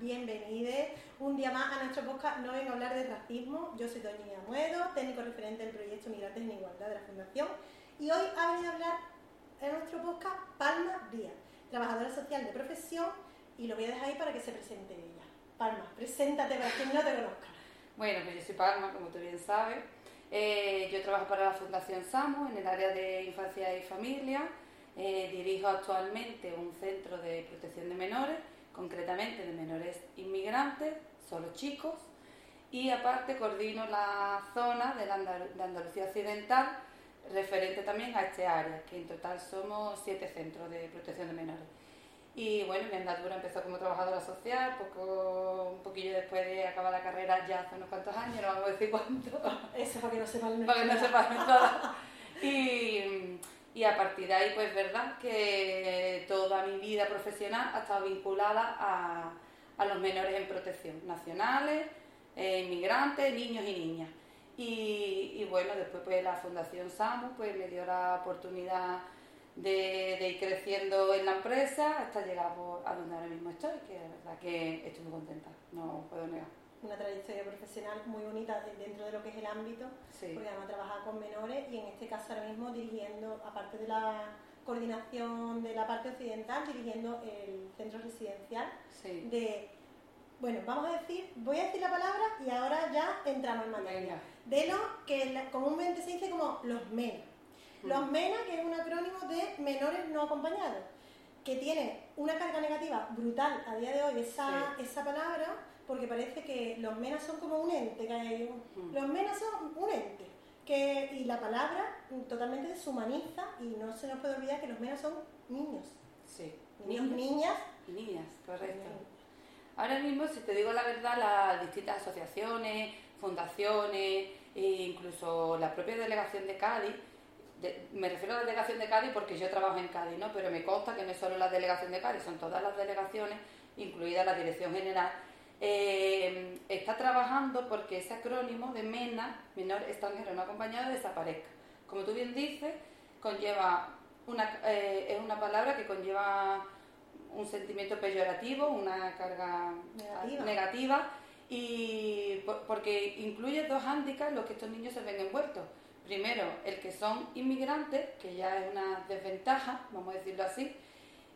Bienvenides. Un día más a nuestro podcast No vengo a hablar de racismo. Yo soy Doña Amuedo, técnico referente del proyecto Migrantes en Igualdad de la Fundación. Y hoy ha venido a hablar en nuestro podcast Palma Díaz, trabajadora social de profesión, y lo voy a dejar ahí para que se presente ella. Palma, preséntate para quien no te conozca. Bueno, pues yo soy Palma, como tú bien sabes. Eh, yo trabajo para la Fundación SAMU en el área de infancia y familia. Eh, dirijo actualmente un centro de protección de menores, concretamente de menores inmigrantes, solo chicos, y aparte coordino la zona de, la de Andalucía Occidental referente también a este área, que en total somos siete centros de protección de menores. Y bueno, mi andadura empezó como trabajadora social, poco, un poquillo después de acabar la carrera, ya hace unos cuantos años, no vamos a decir cuánto, Eso para que no sepan para que no sepan todas. Y, y a partir de ahí, pues verdad que toda mi vida profesional ha estado vinculada a, a los menores en protección, nacionales, eh, inmigrantes, niños y niñas. Y, y bueno, después pues la Fundación SAMU pues me dio la oportunidad de, de ir creciendo en la empresa hasta llegar pues, a donde ahora mismo estoy, que la verdad que estoy muy contenta, no puedo negar. Una trayectoria profesional muy bonita de- dentro de lo que es el ámbito, Sí. porque además trabaja con menores y en este caso ahora mismo dirigiendo, aparte de la coordinación de la parte occidental, dirigiendo el centro residencial Sí. de, bueno, vamos a decir, voy a decir la palabra y ahora ya entramos en materia. Venga. De lo que comúnmente se dice como los MENA. Los Mm. MENA, que es un acrónimo de menores no acompañados, que tiene una carga negativa brutal a día de hoy esa, esa palabra, porque parece que los MENA son como un ente, que hay un- Mm. los MENA son un ente, que, y la palabra totalmente deshumaniza y no se nos puede olvidar que los MENA son niños, Sí. niños, niñas, niñas, correcto. Ahora mismo, si te digo la verdad, las distintas asociaciones, fundaciones e incluso la propia delegación de Cádiz, de- me refiero a la delegación de Cádiz porque yo trabajo en Cádiz, ¿no? pero me consta que no es solo la delegación de Cádiz, son todas las delegaciones, incluida la dirección general, eh, está trabajando porque ese acrónimo de MENA, menor extranjero no acompañado, desaparezca. Como tú bien dices, conlleva una, eh, es una palabra que conlleva un sentimiento peyorativo, una carga Negativa. negativa, y por- porque incluye dos hándicaps en los que estos niños se ven envueltos. Primero, el que son inmigrantes, que ya es una desventaja, vamos a decirlo así,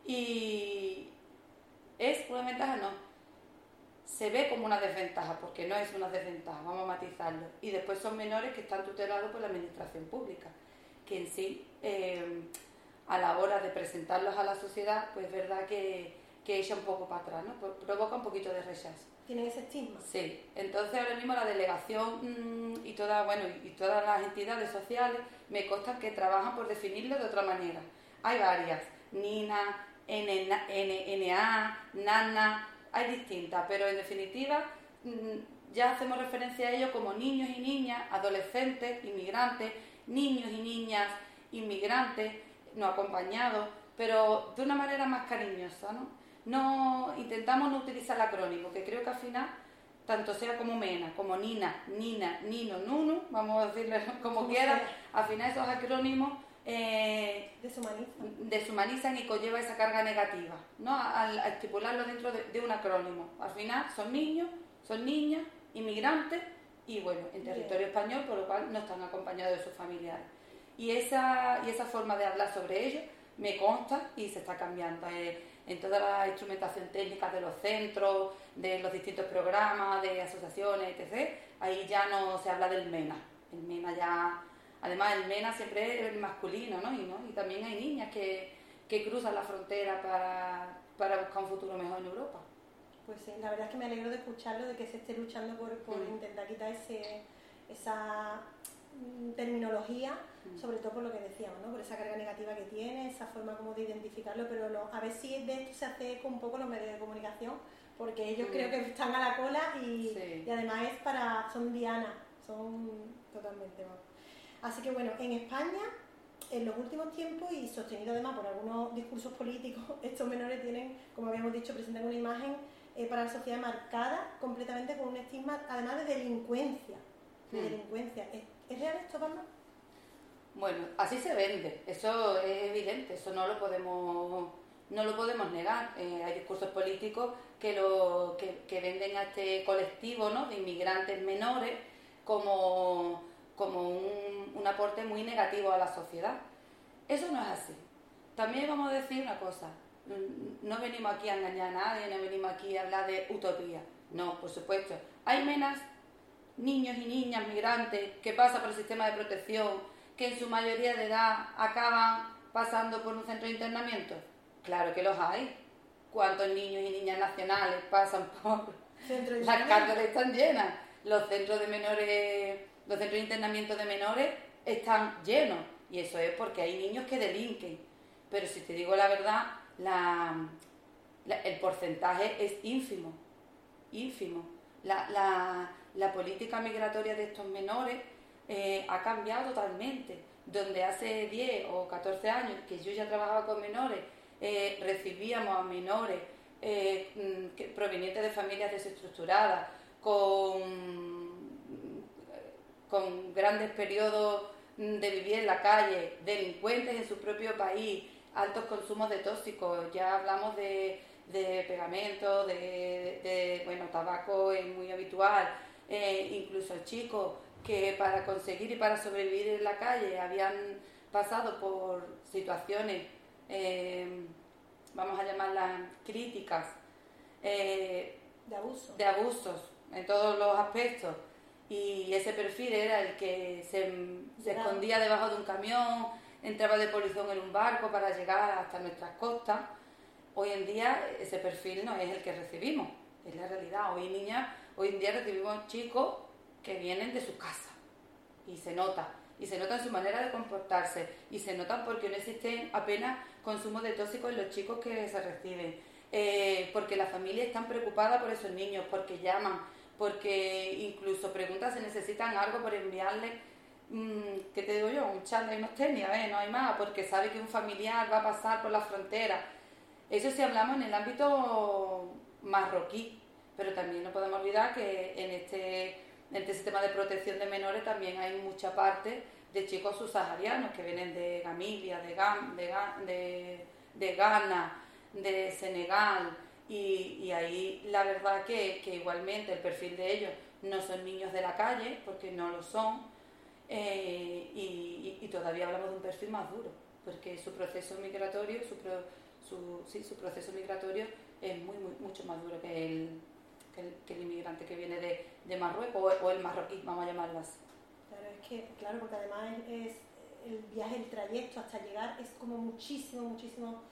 y es una ventaja, no, se ve como una desventaja, porque no es una desventaja, vamos a matizarlo. Y después son menores que están tutelados por la administración pública, que en sí, eh, a la hora de presentarlos a la sociedad, pues es verdad que, que echa un poco para atrás, ¿no? Pro- provoca un poquito de rechazo. tienen ese estigma. Sí, entonces ahora mismo la delegación mm, y, toda, bueno, y todas las entidades sociales me consta que trabajan por definirlo de otra manera. Hay varias, NINA, NNA, NNA, NANA, hay distintas, pero en definitiva mm, ya hacemos referencia a ellos como niños y niñas, adolescentes, inmigrantes, niños y niñas, inmigrantes, no acompañados, pero de una manera más cariñosa, ¿no? No intentamos no utilizar el acrónimo, que creo que al final, tanto sea como MENA, como NINA, NINA, NINO, NUNU, vamos a decirle como quiera, al final esos acrónimos eh, Deshumaniza. deshumanizan y conlleva esa carga negativa, ¿no? Al, al estipularlo dentro de, de un acrónimo. Al final son niños, son niñas, inmigrantes y bueno, en territorio español, por lo cual no están acompañados de sus familiares. Y esa, y esa forma de hablar sobre ellos me consta y se está cambiando. eh, en toda la instrumentación técnica de los centros, de los distintos programas, de asociaciones, etc., ahí ya no se habla del MENA. El MENA ya Además, el MENA siempre es el masculino, ¿no? Y, ¿no? y también hay niñas que, que cruzan la frontera para, para buscar un futuro mejor en Europa. Pues sí, la verdad es que me alegro de escucharlo, de que se esté luchando por, por Mm. intentar quitar ese, esa mm, terminología, Mm. sobre todo por lo que decíamos, ¿no? por esa carga negativa que tiene, esa forma como de identificarlo, pero lo- a ver si de esto se hace con un poco los medios de comunicación, porque ellos creo que están a la cola y, Sí. y además es para, son dianas, son totalmente, vamos. Así que bueno, en España, en los últimos tiempos y sostenido además por algunos discursos políticos, estos menores tienen, como habíamos dicho, presentan una imagen eh, para la sociedad marcada completamente con un estigma, además de delincuencia. De Hmm. delincuencia. ¿Es, es real esto, Palma? Bueno, así se vende, eso es evidente, eso no lo podemos, no lo podemos negar. Eh, hay discursos políticos que, lo, que, que venden a este colectivo ¿no? de inmigrantes menores como, como un, un aporte muy negativo a la sociedad. Eso no es así. También vamos a decir una cosa, no venimos aquí a engañar a nadie, no venimos aquí a hablar de utopía. No, por supuesto. Hay menos niños y niñas migrantes que pasan por el sistema de protección, que en su mayoría de edad acaban pasando por un centro de internamiento. Claro que los hay. ¿Cuántos niños y niñas nacionales pasan por las cárceles están llenas? Los centros de menores, los centros de internamiento de menores están llenos. Y eso es porque hay niños que delinquen. Pero si te digo la verdad, el porcentaje es ínfimo. Ínfimo. La, la- política migratoria de estos menores eh, ha cambiado totalmente. Donde hace 10 o 14 años que yo ya trabajaba con menores, eh, recibíamos a menores eh, mm, provenientes de familias desestructuradas, con, con grandes periodos mm, de vivir en la calle, delincuentes en su propio país, altos consumos de tóxicos, ya hablamos de, de pegamento, de, de, bueno, tabaco es muy habitual, eh, incluso chicos que para conseguir y para sobrevivir en la calle habían pasado por situaciones, eh, vamos a llamarlas críticas, eh, De abuso. de abusos en todos los aspectos y ese perfil era el que se, escondía debajo de un camión, entraba de polizón en un barco para llegar hasta nuestras costas. Hoy en día ese perfil no es el que recibimos, es la realidad. Hoy, niña, hoy en día recibimos chicos que vienen de su casa y se nota, y se nota en su manera de comportarse, y se nota porque no existe apenas consumo de tóxicos en los chicos que se reciben, eh, porque las familias están preocupadas por esos niños, porque llaman, porque incluso preguntan si necesitan algo por enviarle, mm, ¿qué te digo yo? Un chándal y unos tenis, a ver, no hay más, porque sabe que un familiar va a pasar por la frontera. Eso si hablamos en el ámbito marroquí, pero también no podemos olvidar que en este, en este sistema de protección de menores también hay mucha parte de chicos subsaharianos que vienen de Gamilia, de, Gam- de, de, de Ghana, de Senegal, y, y ahí la verdad que, igualmente el perfil de ellos no son niños de la calle, porque no lo son, eh, y, y- todavía hablamos de un perfil más duro, porque su proceso migratorio, su, pro- su, proceso migratorio es muy, muy- mucho más duro que el, que el, que el inmigrante que viene de, Marruecos o, el marroquí, vamos a llamarlo así. Claro, es que, claro, porque además es- el viaje, el trayecto hasta llegar es como muchísimo, muchísimo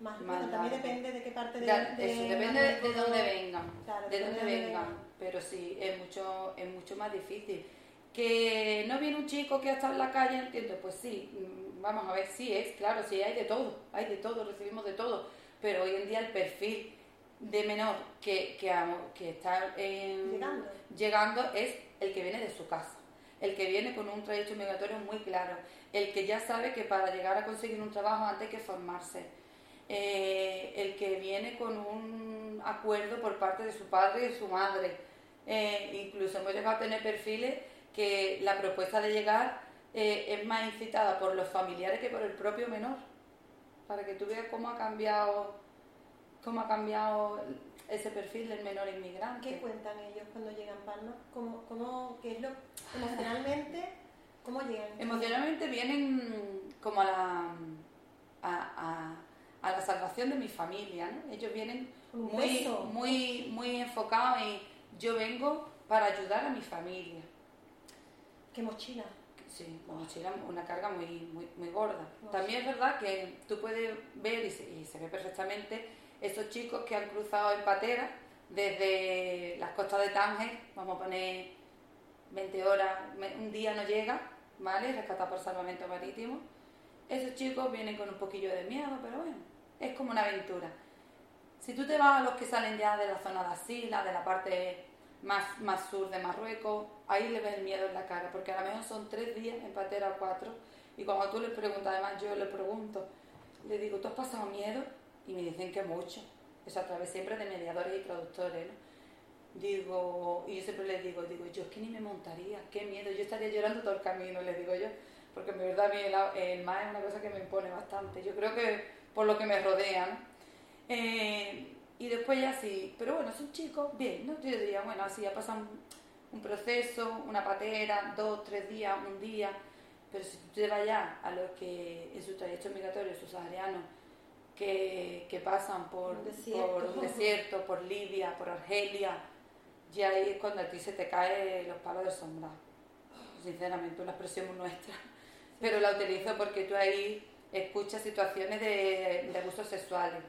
más. Más bueno, también depende de qué parte de, de eso depende de, de dónde vengan, Claro, de dónde de dónde vengan, pero sí, es mucho, es mucho más difícil. Que no viene un chico que ha estado en la calle, entiendo, pues sí, mm, vamos a ver, sí es, claro, sí, hay de todo, hay de todo, recibimos de todo, pero hoy en día el perfil de menor que, que, que está en- Llegando. llegando es el que viene de su casa, el que viene con un trayecto migratorio muy claro, el que ya sabe que para llegar a conseguir un trabajo antes hay que formarse, eh, el que viene con un acuerdo por parte de su padre y de su madre. Eh, incluso hemos llegado a tener perfiles que la propuesta de llegar eh, es más incitada por los familiares que por el propio menor, para que tú veas cómo ha cambiado, cómo ha cambiado ese perfil del menor inmigrante. ¿Qué cuentan ellos cuando llegan Palma? ¿Cómo, cómo, ¿Qué es lo emocionalmente? ¿Cómo llegan? Emocionalmente vienen como a la, a, a- a la salvación de mi familia, ¿no? Ellos vienen muy, muy, muy enfocados en yo vengo para ayudar a mi familia. ¿Qué mochila? sí, una mochila, una carga muy, muy, muy gorda. También es verdad que tú puedes ver y se, y se ve perfectamente esos chicos que han cruzado en patera desde las costas de Tánger, vamos a poner 20 horas, un día no llega, ¿vale? Rescatado por salvamento marítimo. Esos chicos vienen con un poquillo de miedo, pero bueno, es como una aventura. Si tú te vas a los que salen ya de la zona de Asila, de la parte más, más sur de Marruecos, ahí le ves el miedo en la cara, porque a lo mejor son tres días en patera o cuatro, y cuando tú les preguntas, además yo le pregunto, le digo, ¿tú has pasado miedo? Y me dicen que mucho. Eso a través siempre de mediadores y traductores, ¿no? Digo, y yo siempre les digo, digo, yo es que ni me montaría, qué miedo, yo estaría llorando todo el camino, les digo yo, porque en verdad a mí el, mar es una cosa que me impone bastante, yo creo que por lo que me rodean. Eh, y después ya sí, pero bueno, son chicos, bien, ¿no? Yo diría, bueno, así ya pasan un proceso, una patera, dos, tres días, un día, pero si tú te vas ya a los que en su trayecto migratorio, sus saharianos, que, pasan por un, desierto. por Libia, por Argelia, y ahí es cuando a ti se te caen los palos de sombra. Sinceramente, una expresión nuestra. Pero la utilizo porque tú ahí escuchas situaciones de, de abusos sexuales,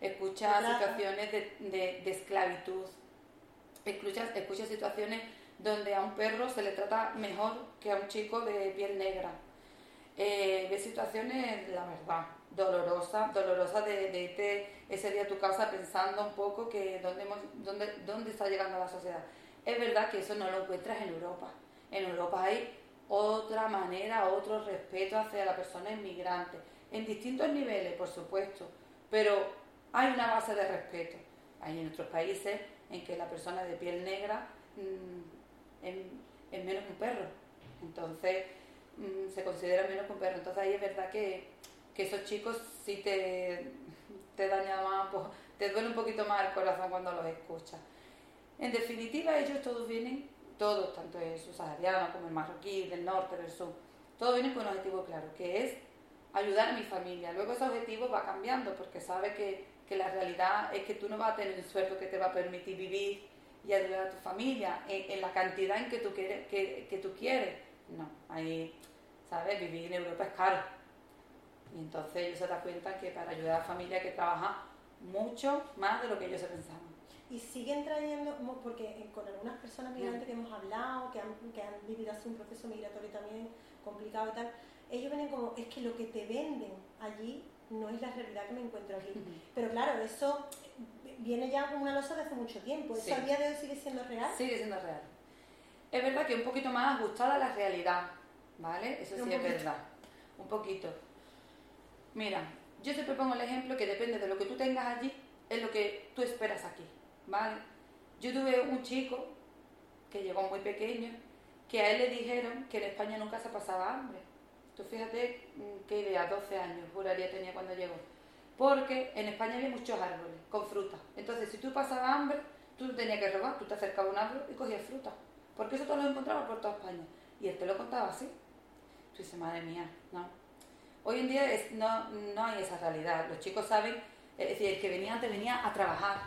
escuchas situaciones de, esclavitud, escuchas, escuchas situaciones donde a un perro se le trata mejor que a un chico de piel negra. Eh, situaciones, la verdad, dolorosa, dolorosa de, de irte ese día a tu casa pensando un poco que dónde, dónde, dónde está llegando la sociedad. Es verdad que eso no lo encuentras en Europa. En Europa hay otra manera, otro respeto hacia la persona inmigrante, en distintos niveles, por supuesto, pero hay una base de respeto. Hay en otros países en que la persona de piel negra mm, es, menos que un perro, entonces mm, se considera menos que un perro. Entonces ahí es verdad que que esos chicos sí te, te dañan más, pues, te duele un poquito más el corazón cuando los escuchas. En definitiva, ellos todos vienen, todos, tanto el subsahariano como el marroquí, del norte, del sur, todos vienen con un objetivo claro, que es ayudar a mi familia. Luego ese objetivo va cambiando porque sabe que, que la realidad es que tú no vas a tener un sueldo que te va a permitir vivir y ayudar a tu familia en, la cantidad en que tú, quieres. No, ahí, ¿sabes? Vivir en Europa es caro y entonces ellos se dan cuenta que para ayudar a la familia hay que trabajar mucho más de lo que ellos se pensaban. Y siguen trayendo, porque con algunas personas migrantes que hemos hablado, que han, que han vivido así un proceso migratorio también complicado y tal, ellos vienen como, es que lo que te venden allí no es la realidad que me encuentro aquí. Pero claro, eso viene ya como una losa de hace mucho tiempo. ¿Eso a día de hoy sigue siendo real? Sigue siendo real. Es verdad que un poquito más ajustada a la realidad, ¿vale? Eso sí es verdad. Un poquito. Mira, yo siempre pongo el ejemplo que depende de lo que tú tengas allí, es lo que tú esperas aquí, ¿vale? Yo tuve un chico que llegó muy pequeño, que a él le dijeron que en España nunca se pasaba hambre. Tú fíjate mm, qué idea, 12 años, juraría tenía cuando llegó. Porque en España había muchos árboles con fruta. Entonces, si tú pasabas hambre, tú tenías que robar, tú te acercabas a un árbol y cogías fruta. Porque eso te lo encontrabas por toda España. Y él te lo contaba así. Tú madre mía, no. Hoy en día no, no hay esa realidad. Los chicos saben, es decir, el que venía antes venía a trabajar.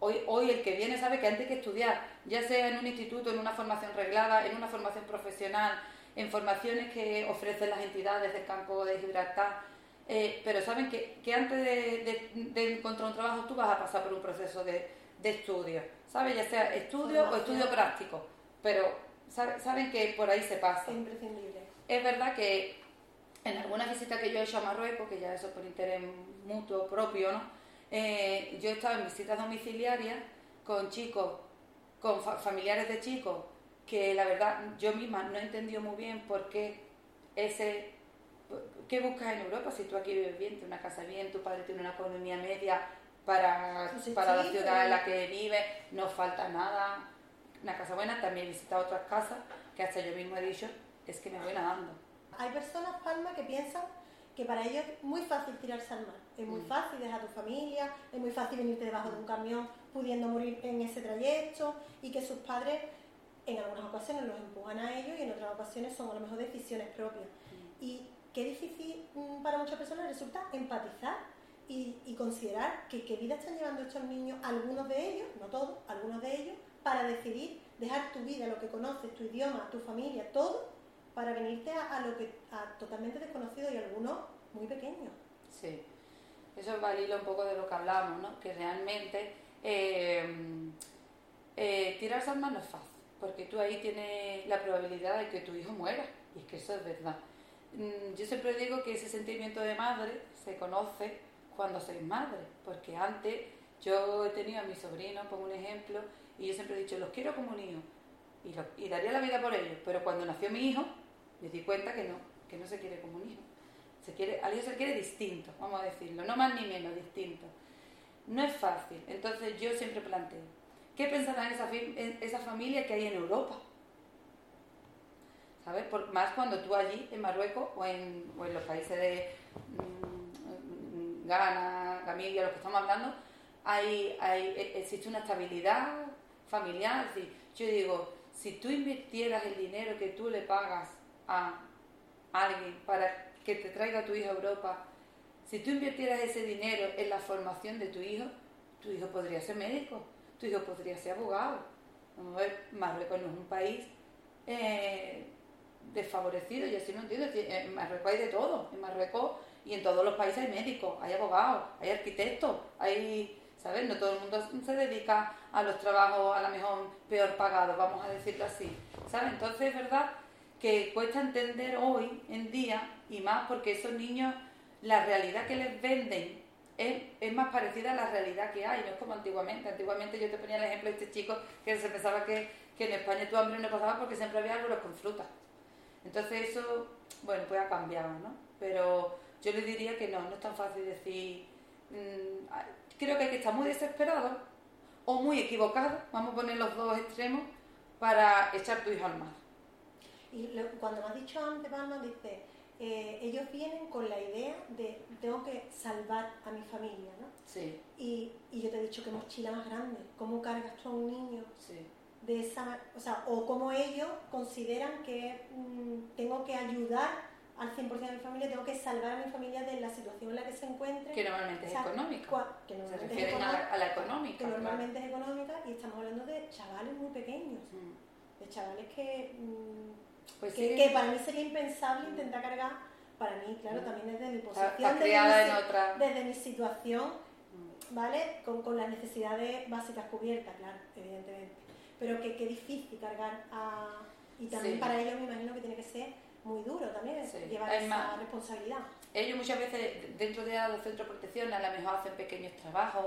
Hoy, hoy el que viene sabe que antes hay que estudiar, ya sea en un instituto, en una formación reglada, en una formación profesional, en formaciones que ofrecen las entidades del campo de Gibraltar, eh, pero saben que, que antes de, encontrar un trabajo tú vas a pasar por un proceso de, estudio, ¿sabes? Ya sea estudio o estudio práctico, pero saben que por ahí se pasa. Es imprescindible. Es verdad que en algunas visitas que yo he hecho a Marruecos, que ya eso por interés mutuo propio, ¿no? Eh, yo he estado en visitas domiciliarias con chicos, con familiares de chicos, que la verdad yo misma no he entendido muy bien por qué ese... ¿Qué buscas en Europa si tú aquí vives bien, tienes una casa bien, tu padre tiene una economía media para, para la ciudad en la que vive, no falta nada, una casa buena, también he visitado otras casas que hasta yo mismo he dicho, es que me voy nadando hay personas, Palma, que piensan que para ellos es muy fácil tirarse al mar. Es muy mm. fácil dejar a tu familia, es muy fácil venirte debajo de un camión pudiendo morir en ese trayecto y que sus padres en algunas ocasiones los empujan a ellos y en otras ocasiones son a lo mejor decisiones propias. Mm. Y qué difícil mm, para muchas personas resulta empatizar y, considerar que qué vida están llevando estos niños, algunos de ellos, no todos, algunos de ellos, para decidir dejar tu vida, lo que conoces, tu idioma, tu familia, todo para venirte a, lo que a totalmente desconocido y algunos muy pequeños. Sí, eso va al un poco de lo que hablamos, ¿no? Que realmente eh, eh, tirar no es fácil, porque tú ahí tienes la probabilidad de que tu hijo muera, y es que eso es verdad. Mm, yo siempre digo que ese sentimiento de madre se conoce cuando sois madre, porque antes yo he tenido a mi sobrino, pongo un ejemplo, y yo siempre he dicho, los quiero como un hijo, y, daría la vida por ellos, pero cuando nació mi hijo, me di cuenta que no, que no se quiere como un hijo. Se quiere, al hijo se quiere distinto, vamos a decirlo, no más ni menos, distinto. No es fácil, entonces yo siempre planteo, ¿qué pensará esa, esa familia que hay en Europa? ¿Sabes? Por, más cuando tú allí, en Marruecos o en, los países de mm, Ghana, Gambia, los que estamos hablando, hay, e, existe una estabilidad familiar. yo digo, si tú invirtieras el dinero que tú le pagas a alguien para que te traiga tu hijo a Europa, si tú invirtieras ese dinero en la formación de tu hijo, tu hijo podría ser médico, tu hijo podría ser abogado. Vamos a ver, Marruecos no es un país eh, desfavorecido, yo así no entiendo. En Marruecos hay de todo. En Marruecos y en todos los países hay médicos, hay abogados, hay arquitectos, hay ¿sabes? No todo el mundo se dedica a los trabajos a lo mejor peor pagados, vamos a decirlo así, ¿sabes? Entonces es verdad que cuesta entender hoy en día, y más porque esos niños, la realidad que les venden es, más parecida a la realidad que hay, no es como antiguamente. Antiguamente yo te ponía el ejemplo de este chico que se pensaba que, que en España tu hambre no pasaba porque siempre había árboles con fruta. Entonces eso, bueno, pues ha cambiado, ¿no? Pero yo le diría que no, no es tan fácil decir... Mm, creo que hay que estar muy desesperado o muy equivocado, vamos a poner los dos extremos, para echar tu hijo al mar. Y cuando me has dicho antes, Palma, dice, eh, ellos vienen con la idea de tengo que salvar a mi familia, ¿no? Sí. Y, y yo te he dicho que mochila más grande, ¿cómo cargas tú a un niño? Sí. De esa, o sea, o cómo ellos consideran que mm, tengo que ayudar al 100% de mi familia, tengo que salvar a mi familia de la situación en la que se encuentre. Que normalmente es económica. Que normalmente se refieren a, la, económica. Que normalmente es económica y estamos hablando de chavales muy pequeños. Mm. De chavales que, mm, pues que, para mí sería impensable intentar cargar, para mí, claro, mm. también desde mi posición, desde, mi, desde mi situación, ¿vale? Con, con, las necesidades básicas cubiertas, claro, evidentemente. Pero que, qué difícil cargar a... Y también para ellos me imagino que tiene que ser muy duro también llevar esa responsabilidad. Ellos muchas veces dentro de los centros de protección a lo mejor hacen pequeños trabajos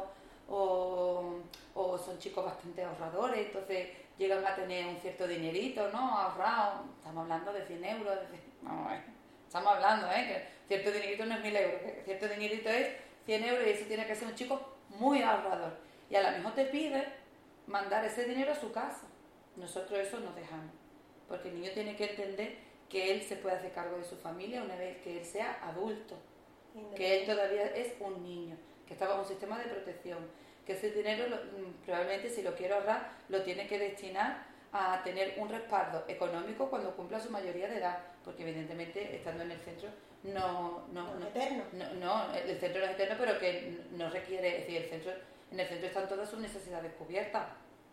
o, o son chicos bastante ahorradores, entonces llegan a tener un cierto dinerito, ¿no? Ahorrado, estamos hablando de 100 euros, estamos hablando, ¿eh? Que cierto dinerito no es 1000 euros, cierto dinerito es 100 euros y eso tiene que ser un chico muy ahorrador. Y a lo mejor te pide mandar ese dinero a su casa. Nosotros eso nos dejamos, porque el niño tiene que entender que él se puede hacer cargo de su familia una vez que él sea adulto, que él todavía es un niño, que está bajo un sistema de protección, que ese dinero mm, probablemente si lo quiere ahorrar lo tiene que destinar a tener un respaldo económico cuando cumpla su mayoría de edad, porque evidentemente estando en el centro no no no, eterno. no, el centro no es eterno, pero que no requiere, es decir, el centro en el centro están todas sus necesidades cubiertas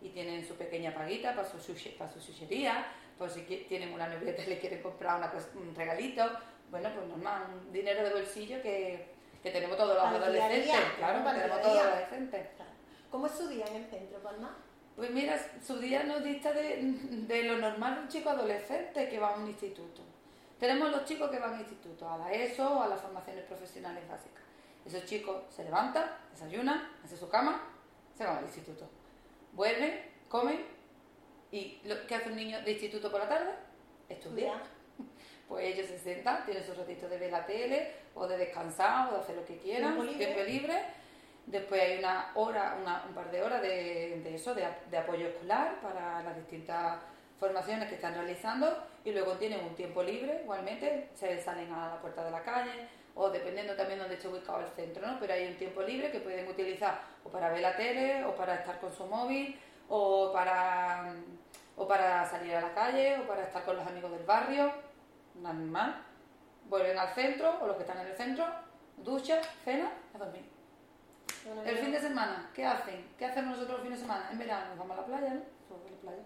y tienen su pequeña paguita para su para su chuchería, pues si tienen una novieta y le quieren comprar una, un regalito, bueno, pues normal, un dinero de bolsillo que, que tenemos todos los adolescentes, claro, que tenemos todos los adolescentes. ¿Cómo es su día en el centro, Palma? Pues mira, su día nos dista de, de lo normal de un chico adolescente que va a un instituto. Tenemos los chicos que van a instituto, a la ESO o a las formaciones profesionales básicas. Esos chicos se levantan, desayunan, hacen su cama, se van al instituto. Vuelven, comen ¿Y lo, qué hace un niño de instituto por la tarde? Estudiar. Pues ellos se sientan, tienen su ratito de ver la tele, o de descansar, o de hacer lo que quieran, tiempo libre. Después hay una hora, una, un par de horas de, de eso, de, de, apoyo escolar para las distintas formaciones que están realizando y luego tienen un tiempo libre, igualmente, se salen a la puerta de la calle o dependiendo también donde esté ubicado el centro, ¿no? Pero hay un tiempo libre que pueden utilizar o para ver la tele o para estar con su móvil o para, o para salir a la calle, o para estar con los amigos del barrio, normal. Vuelven al centro, o los que están en el centro, ducha, cena, a dormir. el fin de semana, ¿qué hacen? ¿Qué hacemos nosotros el fin de semana? En verano nos vamos a la playa, ¿no? la playa.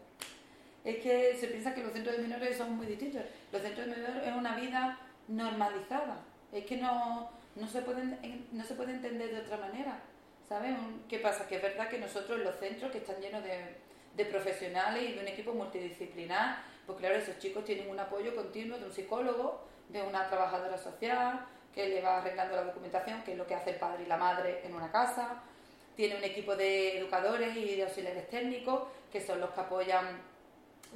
es que se piensa que los centros de menores son muy distintos. Los centros de menores es una vida normalizada. Es que no, no, se, pueden, no se puede entender de otra manera. ¿Sabes? ¿Qué pasa? Que es verdad que nosotros los centros que están llenos de, de profesionales y de un equipo multidisciplinar, pues claro, esos chicos tienen un apoyo continuo de un psicólogo, de una trabajadora social, que le va arreglando la documentación, que es lo que hace el padre y la madre en una casa. Tiene un equipo de educadores y de auxiliares técnicos, que son los que apoyan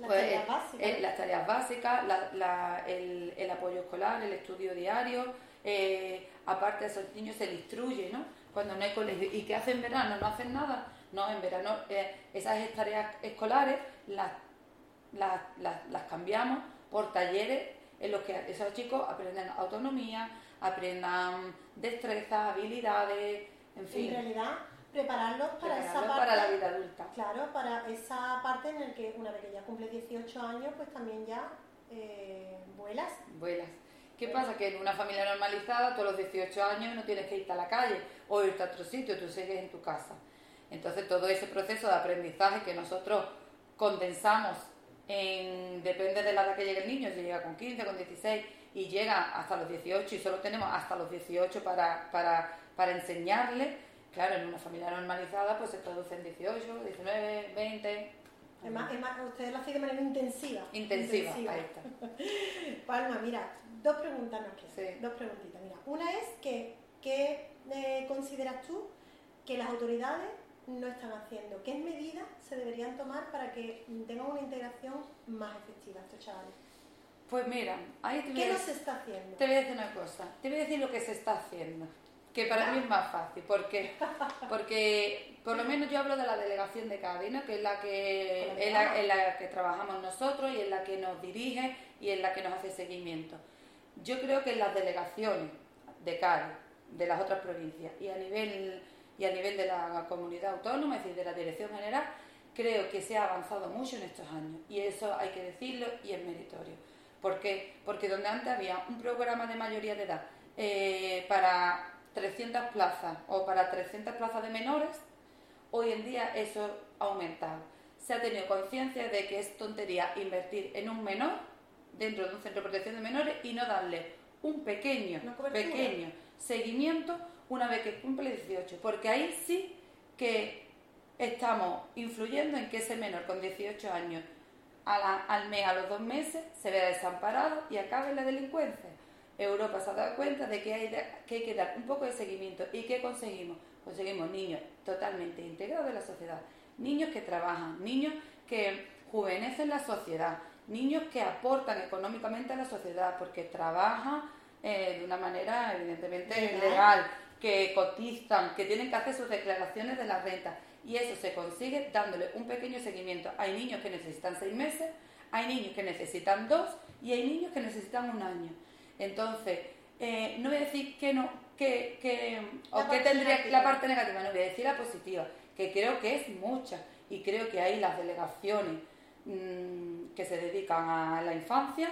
Las pues, tareas básicas. eh, las tareas básicas, la- la- el, el apoyo escolar, el estudio diario. eh, aparte a esos niños se les instruye, ¿no? Cuando no hay colegio. ¿Y qué hacen en verano? ¿No hacen nada? No, en verano eh, esas tareas escolares las, las, las- las cambiamos por talleres en los que esos chicos aprenden autonomía, aprendan destrezas, habilidades, en En fin, realidad, prepararlos para esa parte. para la vida adulta. Claro, para esa parte en la que una vez que ya cumple 18 años, pues también ya eh, vuelas. Vuelas. ¿Qué pasa? Que en una familia normalizada, todos los 18 años no tienes que irte a la calle o irte a otro sitio, tú sigues en tu casa. Entonces todo ese proceso de aprendizaje que nosotros condensamos en, depende de la edad que llegue el niño, si llega con 15, con 16 y llega hasta los 18 y solo tenemos hasta los 18 para, para, para enseñarle, claro, en una familia normalizada pues se traduce en 18, 19, 20. Es más, es más, ustedes lo hacen de manera intensiva. Intensiva, ahí está. Palma, mira, dos preguntas nos quedan. Sí. Dos preguntitas. Mira, una es que, ¿qué eh, consideras tú que las autoridades no están haciendo? ¿Qué medidas se deberían tomar para que tengan una integración más efectiva estos chavales? Pues mira, ahí te voy ¿Qué a no decir- se está haciendo? Te voy a decir una cosa, te voy a decir lo que se está haciendo, que para mí es más fácil, ¿por qué? Porque por lo menos yo hablo de la delegación de Cádiz, ¿no? que es la que, es la, en la que trabajamos nosotros y en la que nos dirige y en la que nos hace seguimiento. Yo creo que en las delegaciones de Cádiz, de las otras provincias y a nivel, y a nivel de la comunidad autónoma, es decir, de la dirección general, creo que se ha avanzado mucho en estos años y eso hay que decirlo y es meritorio. ¿Por qué? Porque donde antes había un programa de mayoría de edad eh, para 300 plazas o para 300 plazas de menores, hoy en día eso ha aumentado. Se ha tenido conciencia de que es tontería invertir en un menor dentro de un centro de protección de menores y no darle un pequeño, pequeño seguimiento una vez que cumple 18, porque ahí sí que estamos influyendo en que ese menor con 18 años a la- al mes, a los dos meses, se vea desamparado y acabe en la delincuencia. Europa se ha dado cuenta de que hay, de- que hay que dar un poco de seguimiento. ¿Y qué conseguimos? Conseguimos niños totalmente integrados en la sociedad, niños que trabajan, niños que juvenecen la sociedad, niños que aportan económicamente a la sociedad porque trabajan eh, de una manera evidentemente Legal. legal, que cotizan, que tienen que hacer sus declaraciones de la renta. Y eso se consigue dándole un pequeño seguimiento. Hay niños que necesitan seis meses, hay niños que necesitan dos y hay niños que necesitan un año. Entonces, eh, no voy a decir que no, que, que o que tendría negativa. la parte negativa, no voy a decir la positiva, que creo que es mucha y creo que ahí las delegaciones mm, que se dedican a la infancia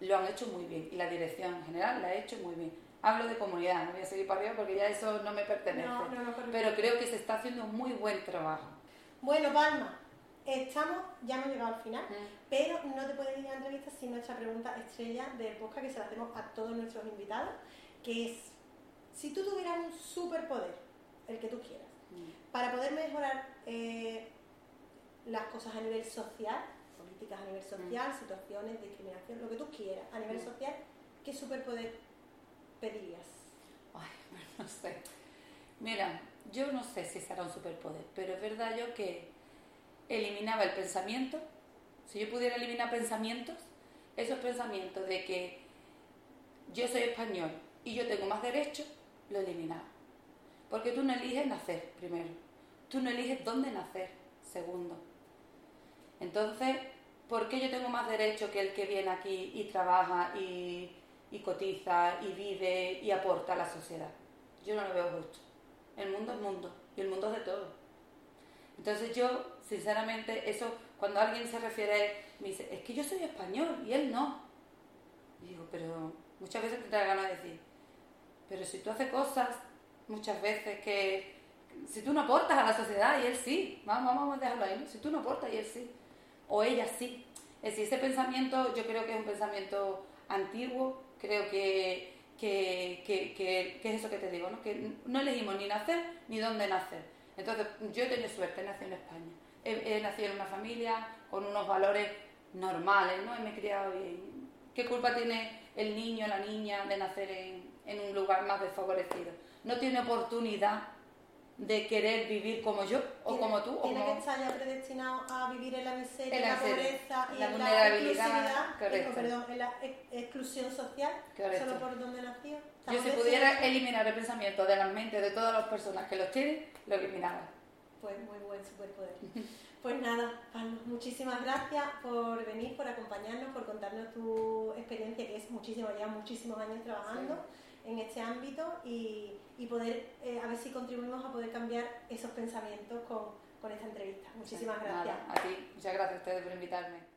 lo han hecho muy bien y la dirección general la ha hecho muy bien. Hablo de comunidad, no voy a seguir para arriba porque ya eso no me pertenece, No, no, no, pero creo que se está haciendo un muy buen trabajo. Bueno, Palma, estamos, ya hemos llegado al final, Mm. pero no te puedes ir a la entrevista sin nuestra pregunta estrella del podcast que se la hacemos a todos nuestros invitados, que es, si tú tuvieras un superpoder, el que tú quieras, para poder mejorar eh, las cosas a nivel social, políticas a nivel social, situaciones, discriminación, lo que tú quieras a nivel Mm. social, ¿qué superpoder pedirías? Ay, no sé. Mira, yo no sé si será un superpoder, pero es verdad yo que eliminaba el pensamiento. Si yo pudiera eliminar pensamientos, esos pensamientos de que yo soy español y yo tengo más derechos, lo eliminaba. Porque tú no eliges nacer, primero. Tú no eliges dónde nacer, segundo. Entonces, ¿por qué yo tengo más derecho que el que viene aquí y trabaja y, y cotiza y vive y aporta a la sociedad? Yo no lo veo justo. El mundo es mundo y el mundo es de todo. Entonces yo, sinceramente, eso, cuando alguien se refiere, me dice, es que yo soy español y él no. Y digo, pero muchas veces te da ganas de decir, pero si tú haces cosas, muchas veces que, si tú no aportas a la sociedad y él sí, vamos, vamos a dejarlo ahí, ¿no? si tú no aportas y él sí, o ella sí, Es decir, ese pensamiento yo creo que es un pensamiento antiguo, creo que, que, que, que, es eso que te digo, ¿no? que no elegimos ni nacer ni dónde nacer. Entonces, yo he tenido suerte, he nacido en España. He, nacido en una familia con unos valores normales, ¿no? Y me he criado bien. ¿Qué culpa tiene el niño la niña de nacer en, en un lugar más desfavorecido? No tiene oportunidad de querer vivir como yo o como tú. Tiene que estar ya predestinado a vivir en la miseria, en la, pobreza y la en la exclusividad, perdón, en la exclusión social, solo por donde nació. Yo si pudiera eliminar el pensamiento de la mente de todas las personas que los tienen, lo eliminaba. Pues muy buen superpoder. pues nada, Pablo, muchísimas gracias por venir, por acompañarnos, por contarnos tu experiencia, que es muchísimo, ya muchísimos años trabajando en este ámbito y, poder, eh, a ver si contribuimos a poder cambiar esos pensamientos con, esta entrevista. Muchísimas gracias. a ti, muchas gracias a ustedes por invitarme.